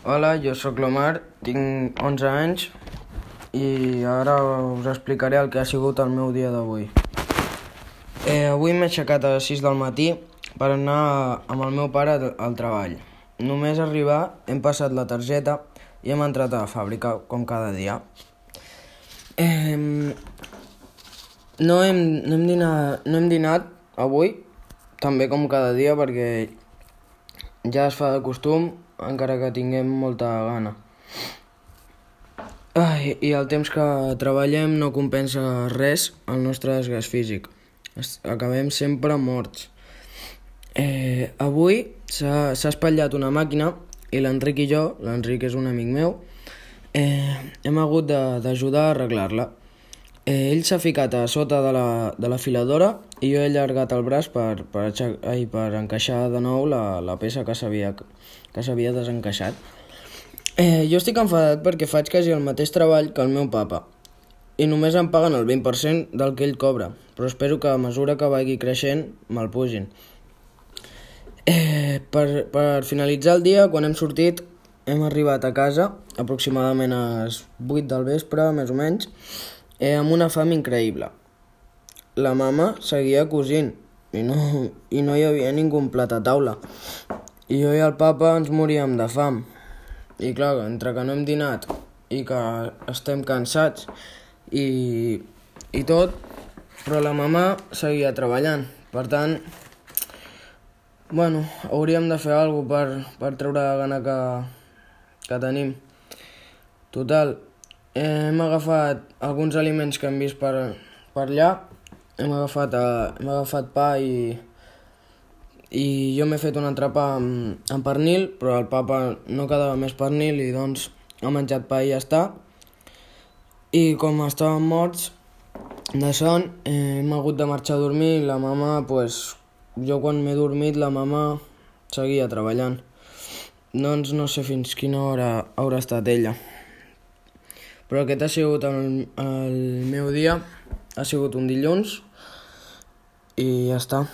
Hola, jo sóc l'Omar, tinc 11 anys i ara us explicaré el que ha sigut el meu dia d'avui. Eh, avui m'he aixecat a les 6 del matí per anar amb el meu pare al treball. Només arribar hem passat la targeta i hem entrat a la fàbrica, com cada dia. Eh, no, hem, no, hem dinat, no hem dinat avui, també com cada dia, perquè ja es fa de costum, encara que tinguem molta gana. Ai, I el temps que treballem no compensa res el nostre desgast físic. Acabem sempre morts. Eh, avui s'ha espatllat una màquina i l'Enric i jo, l'Enric és un amic meu, eh, hem hagut d'ajudar a arreglar-la. Eh, ell s'ha ficat a sota de la, de la filadora i jo he allargat el braç per, per, ai, per encaixar de nou la, la peça que s'havia desencaixat. Eh, jo estic enfadat perquè faig quasi el mateix treball que el meu papa i només em paguen el 20% del que ell cobra, però espero que a mesura que vagi creixent me'l pugin. Eh, per, per finalitzar el dia, quan hem sortit, hem arribat a casa aproximadament a les 8 del vespre, més o menys, eh, amb una fam increïble. La mama seguia cosint i no, i no hi havia ningú plat a taula. I jo i el papa ens moríem de fam. I clar, entre que no hem dinat i que estem cansats i, i tot, però la mama seguia treballant. Per tant, bueno, hauríem de fer alguna per, per treure la gana que, que tenim. Total, hem agafat alguns aliments que hem vist per, per allà, hem agafat, uh, hem agafat pa i, i jo m'he fet un entrepà amb, amb pernil, però el papa no quedava més pernil i doncs ha menjat pa i ja està. I com estàvem morts de son, eh, hem hagut de marxar a dormir i la mama, pues, jo quan m'he dormit, la mama seguia treballant. Doncs no sé fins quina hora haurà estat ella. Però aquest ha sigut el, el meu dia, ha sigut un dilluns i ja està.